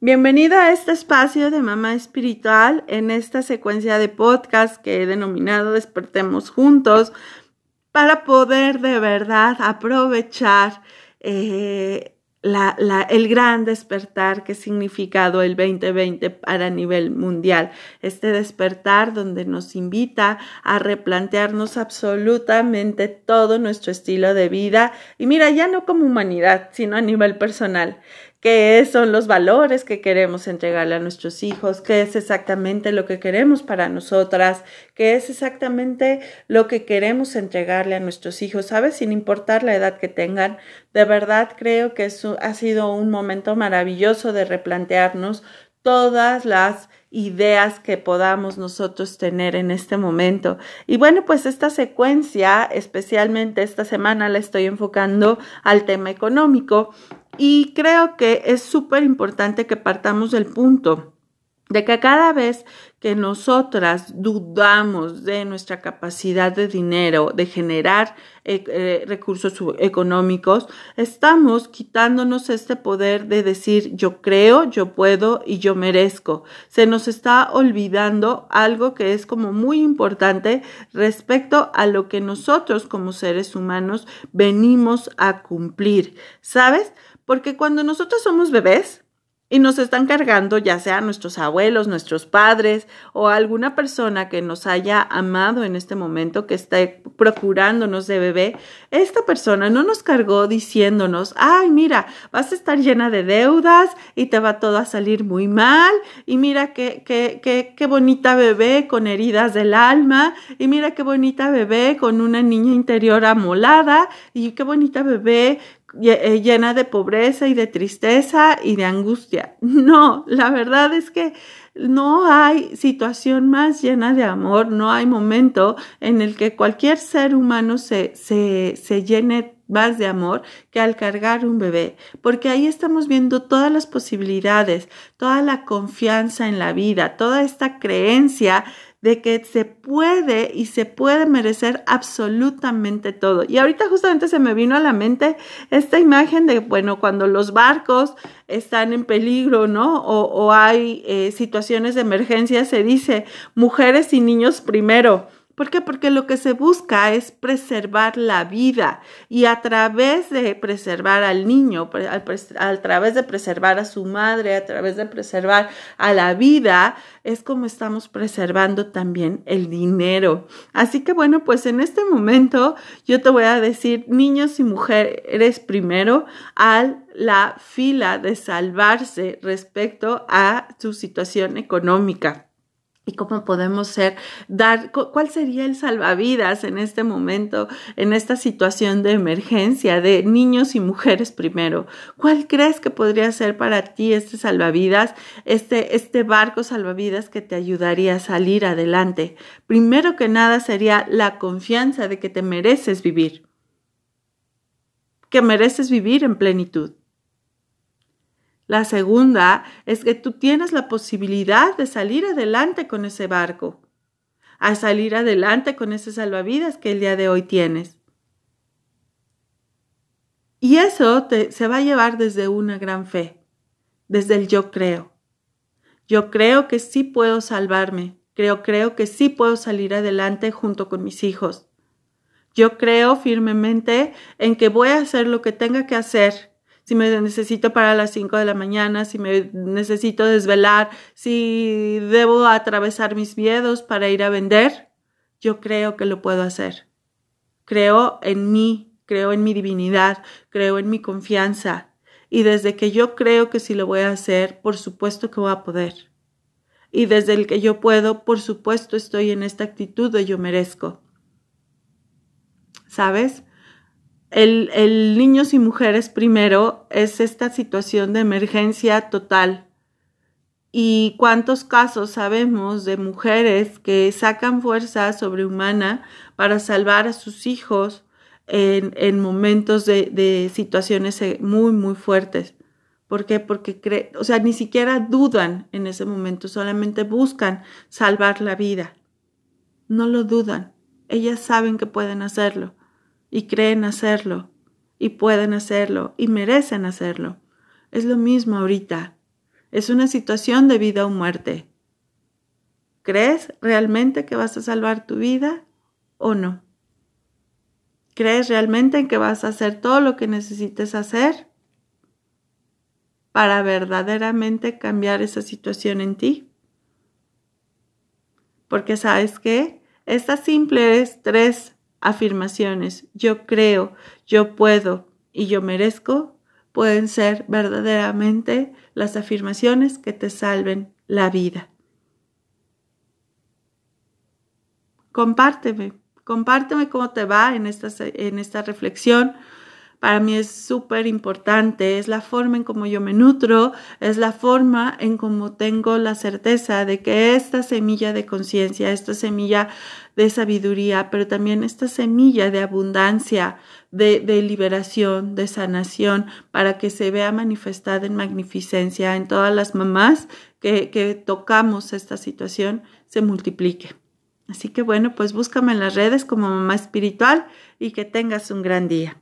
Bienvenida a este espacio de Mamá Espiritual en esta secuencia de podcast que he denominado Despertemos Juntos para poder de verdad aprovechar eh, el gran despertar que ha significado el 2020 para nivel mundial. Este despertar donde nos invita a replantearnos absolutamente todo nuestro estilo de vida y mira, ya no como humanidad, sino a nivel personal qué son los valores que queremos entregarle a nuestros hijos, qué es exactamente lo que queremos para nosotras, qué es exactamente lo que queremos entregarle a nuestros hijos, ¿sabes? Sin importar la edad que tengan. De verdad creo que eso ha sido un momento maravilloso de replantearnos todas las ideas que podamos nosotros tener en este momento. Y bueno, pues esta secuencia, especialmente esta semana, la estoy enfocando al tema económico y creo que es súper importante que partamos del punto de que cada vez que nosotras dudamos de nuestra capacidad de dinero, de generar eh, eh, recursos económicos, estamos quitándonos este poder de decir yo creo, yo puedo y yo merezco. Se nos está olvidando algo que es como muy importante respecto a lo que nosotros como seres humanos venimos a cumplir. ¿Sabes? Porque cuando nosotros somos bebés y nos están cargando, ya sea nuestros abuelos, nuestros padres o alguna persona que nos haya amado en este momento, que esté procurándonos de bebé, esta persona no nos cargó diciéndonos, ay, mira, vas a estar llena de deudas y te va todo a salir muy mal, y mira qué, qué, qué, qué bonita bebé con heridas del alma, y mira qué bonita bebé con una niña interior amolada, y qué bonita bebé llena de pobreza y de tristeza y de angustia. No, la verdad es que no hay situación más llena de amor, no hay momento en el que cualquier ser humano se, se, se llene más de amor que al cargar un bebé, porque ahí estamos viendo todas las posibilidades, toda la confianza en la vida, toda esta creencia de que se puede y se puede merecer absolutamente todo. Y ahorita justamente se me vino a la mente esta imagen de, bueno, cuando los barcos están en peligro, ¿no? O, hay eh, situaciones de emergencia, se dice mujeres y niños primero. ¿Por qué? Porque lo que se busca es preservar la vida y a través de preservar al niño, a, través de preservar a su madre, a través de preservar a la vida, es como estamos preservando también el dinero. Así que bueno, pues en este momento yo te voy a decir, niños y mujeres primero, a la fila de salvarse respecto a su situación económica y cómo podemos ser, dar, cuál sería el salvavidas en este momento, en esta situación de emergencia de niños y mujeres primero. ¿Cuál crees que podría ser para ti este salvavidas, este, este barco salvavidas que te ayudaría a salir adelante? Primero que nada sería la confianza de que te mereces vivir, que mereces vivir en plenitud. La segunda es que tú tienes la posibilidad de salir adelante con ese barco, a salir adelante con ese salvavidas que el día de hoy tienes. Y eso se va a llevar desde una gran fe, desde el yo creo. Yo creo que sí puedo salvarme, creo, creo que sí puedo salir adelante junto con mis hijos. Yo creo firmemente en que voy a hacer lo que tenga que hacer si me necesito para las 5 de la mañana, si me necesito desvelar, si debo atravesar mis miedos para ir a vender, yo creo que lo puedo hacer. Creo en mí, creo en mi divinidad, creo en mi confianza. Y desde que yo creo que si lo voy a hacer, por supuesto que voy a poder. Y desde el que yo puedo, por supuesto estoy en esta actitud de yo merezco. ¿Sabes? El, niños y mujeres primero es esta situación de emergencia total. ¿Y cuántos casos sabemos de mujeres que sacan fuerza sobrehumana para salvar a sus hijos en, en momentos de, de, situaciones eh, muy, muy fuertes? ¿Por qué? Porque creen, o sea, ni siquiera dudan en ese momento, solamente buscan salvar la vida. No lo dudan. Ellas saben que pueden hacerlo y creen hacerlo y pueden hacerlo y merecen hacerlo. Es lo mismo ahorita. Es una situación de vida o muerte. ¿Crees realmente que vas a salvar tu vida o no? ¿Crees realmente en que vas a hacer todo lo que necesites hacer para verdaderamente cambiar esa situación en ti? Porque sabes que estas simples tres afirmaciones, yo creo, yo puedo y yo merezco, pueden ser verdaderamente las afirmaciones que te salven la vida. Compárteme, compárteme cómo te va en esta, en esta reflexión para mí es súper importante, es la forma en cómo yo me nutro, es la forma en cómo tengo la certeza de que esta semilla de conciencia, esta semilla de sabiduría, pero también esta semilla de abundancia, de, liberación, de sanación, para que se vea manifestada en magnificencia en todas las mamás que, que tocamos esta situación, se multiplique. Así que bueno, pues búscame en las redes como mamá espiritual y que tengas un gran día.